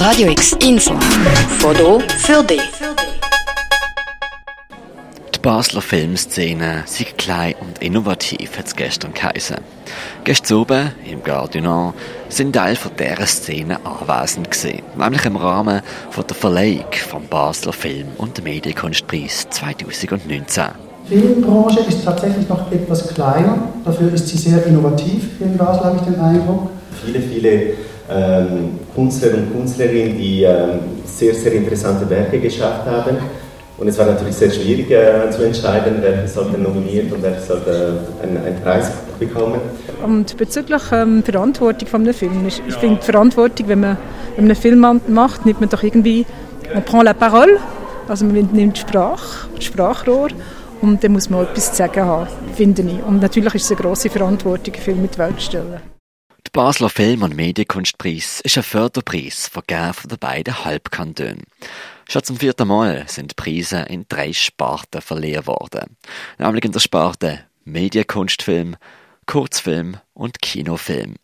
Radio X Info. Foto für dich. Die Basler Filmszene sind klein und innovativ, hat es gestern geheißen. Gestern oben, im Gare sind Teil von dieser Szene anwesend gewesen, nämlich im Rahmen von der Verleihung vom Basler Film- und Medienkunstpreis 2019. Die Filmbranche ist tatsächlich noch etwas kleiner, dafür ist sie sehr innovativ hier in Basel, habe ich den Eindruck. Viele, viele Künstler und Künstlerinnen, die ähm, sehr, sehr interessante Werke geschafft haben. Und es war natürlich sehr schwierig äh, zu entscheiden, wer sollte nominiert und wer sollte einen, einen Preis bekommen. Und bezüglich ähm, Verantwortung von einem Film, ich, ich finde Verantwortung, wenn man, wenn man einen Film macht, nimmt man doch irgendwie, man prend la parole, also man nimmt Sprache, Sprachrohr und dann muss man etwas zu sagen haben, finde ich. Und natürlich ist es eine grosse Verantwortung, einen Film mit die Welt zu stellen. Der Basler Film- und Medienkunstpreis ist ein Förderpreis vergeben von den beiden Halbkantonen. Schon zum vierten Mal sind Preise in drei Sparten verliehen worden. Nämlich in der Sparte Medienkunstfilm, Kurzfilm und Kinofilm.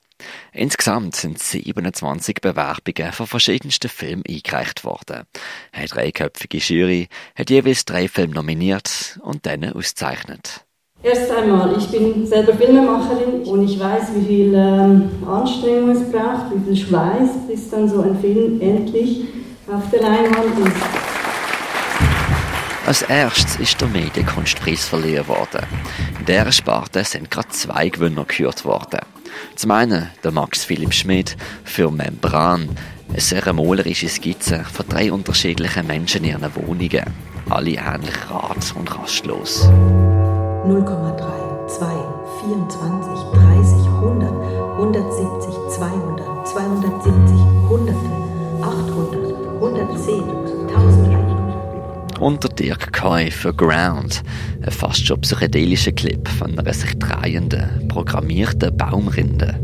Insgesamt sind 27 Bewerbungen von verschiedensten Filmen eingereicht worden. Eine dreiköpfige Jury hat jeweils drei Filme nominiert und dann ausgezeichnet. Erst einmal, ich bin selber Filmemacherin und ich weiß, wie viel ähm, Anstrengung es braucht, wie viel Schweiß, bis dann so ein Film endlich auf der Leinwand ist. Als erstes ist der Medienkunstpreis verliehen worden. In dieser Sparte sind gerade zwei Gewinner gekürt worden. Zum einen der Max Philipp Schmidt für Membran, eine sehr malerische Skizze von drei unterschiedlichen Menschen in ihren Wohnungen. Alle ähnlich rat und rastlos. 0,3, 2, 24, 30, 100, 170, 200, 270, Hunderte, 800, 110, 1000. Und der Dirk Koi für Ground, ein fast schon psychedelischer Clip von einer sich drehenden, programmierten Baumrinde.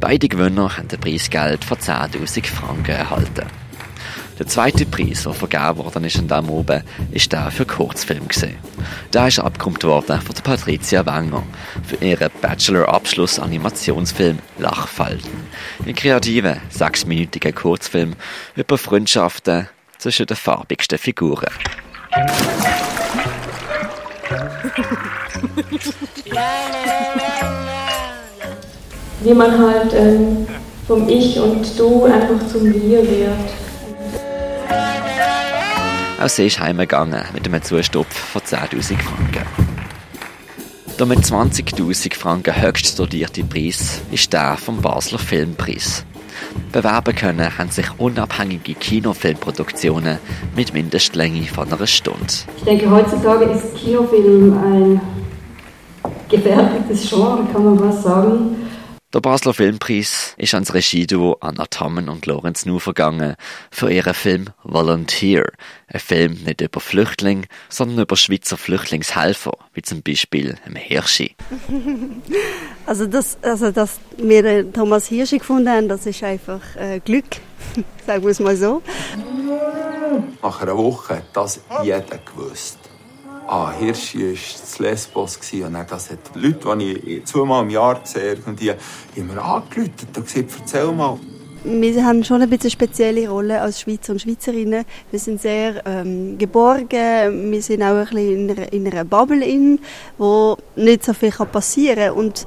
Beide Gewinner haben ein Preisgeld von 10.000 Franken erhalten. Der zweite Preis, der vergeben worden ist an diesem oben, ist der für Kurzfilm gesehen. Der ist abgekommen worden von der Patricia Wenger für ihren Bachelor-Abschluss Animationsfilm Lachfalten. Ein kreativer, sechsminütiger Kurzfilm über Freundschaften zwischen den farbigsten Figuren. Wie man halt ähm, vom Ich und Du einfach zum Wir wird. Auch sie ist heimgegangen mit einem Zustopf von 10.000 Franken. Der mit 20.000 Franken höchst dotierte Preis ist der vom Basler Filmpreis. Bewerben können haben sich unabhängige Kinofilmproduktionen mit Mindestlänge von einer Stunde. Ich denke, heutzutage ist Kinofilm ein gefährdetes Genre, kann man was sagen. Der Basler Filmpreis ist ans Regieduo Anna Tammen und Lorenz Nu vergangen für ihren Film Volunteer. Ein Film nicht über Flüchtlinge, sondern über Schweizer Flüchtlingshelfer, wie zum Beispiel im Hirschi. Also, das, also dass wir den Thomas Hirschi gefunden haben, das ist einfach äh, Glück, sagen wir es mal so. Nach einer Woche hat das jeder gewusst. Ah, Hirschi war das Lesbos und dann, das hat Leute, die ich zweimal im Jahr sehe, haben mir angerufen und gesagt, erzähl mal. Wir haben schon ein bisschen spezielle Rolle als Schweizer und Schweizerinnen. Wir sind sehr ähm, geborgen, wir sind auch ein bisschen in einer, in einer Bubble in, wo nicht so viel passieren kann. Und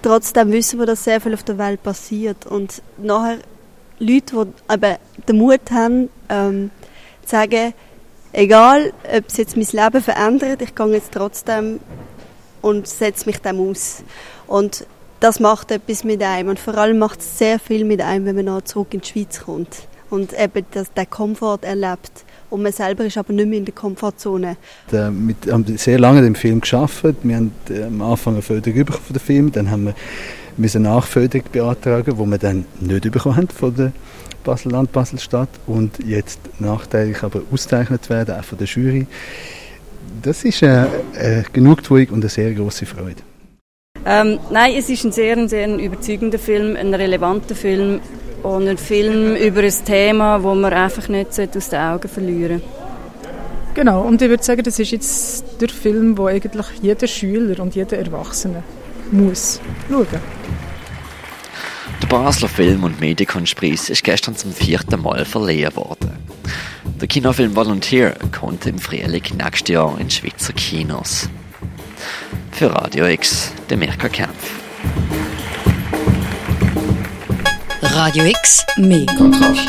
trotzdem wissen wir, dass sehr viel auf der Welt passiert. Und nachher Leute, die eben den Mut haben, ähm, zu sagen, egal, ob es jetzt mein Leben verändert, ich gehe jetzt trotzdem und setze mich dem aus. Und das macht etwas mit einem und vor allem macht es sehr viel mit einem, wenn man noch zurück in die Schweiz kommt und eben das, den Komfort erlebt. Und man selber ist aber nicht mehr in der Komfortzone. Wir haben sehr lange den Film geschafft. Wir haben am Anfang eine Förderung von dem Film, dann haben wir müssen Nachförderung beantragen, wo wir dann nicht bekommen haben von der Basel-Land, Basel-Stadt und jetzt nachteilig aber ausgezeichnet werden, auch von der Jury. Das ist eine, eine Genugtuung und eine sehr große Freude. Ähm, nein, es ist ein sehr, sehr überzeugender Film, ein relevanter Film und ein Film über ein Thema, das man einfach nicht aus den Augen verlieren Genau, und ich würde sagen, das ist jetzt der Film, wo eigentlich jeder Schüler und jeder Erwachsene muss schauen. Basler Film- und Medienkunstpreis ist gestern zum vierten Mal verliehen worden. Der Kinofilm Volunteer kommt im Frühling nächstes Jahr in Schweizer Kinos. Für Radio X, der Mirka Kempf. Radio X, mehr Kontrast.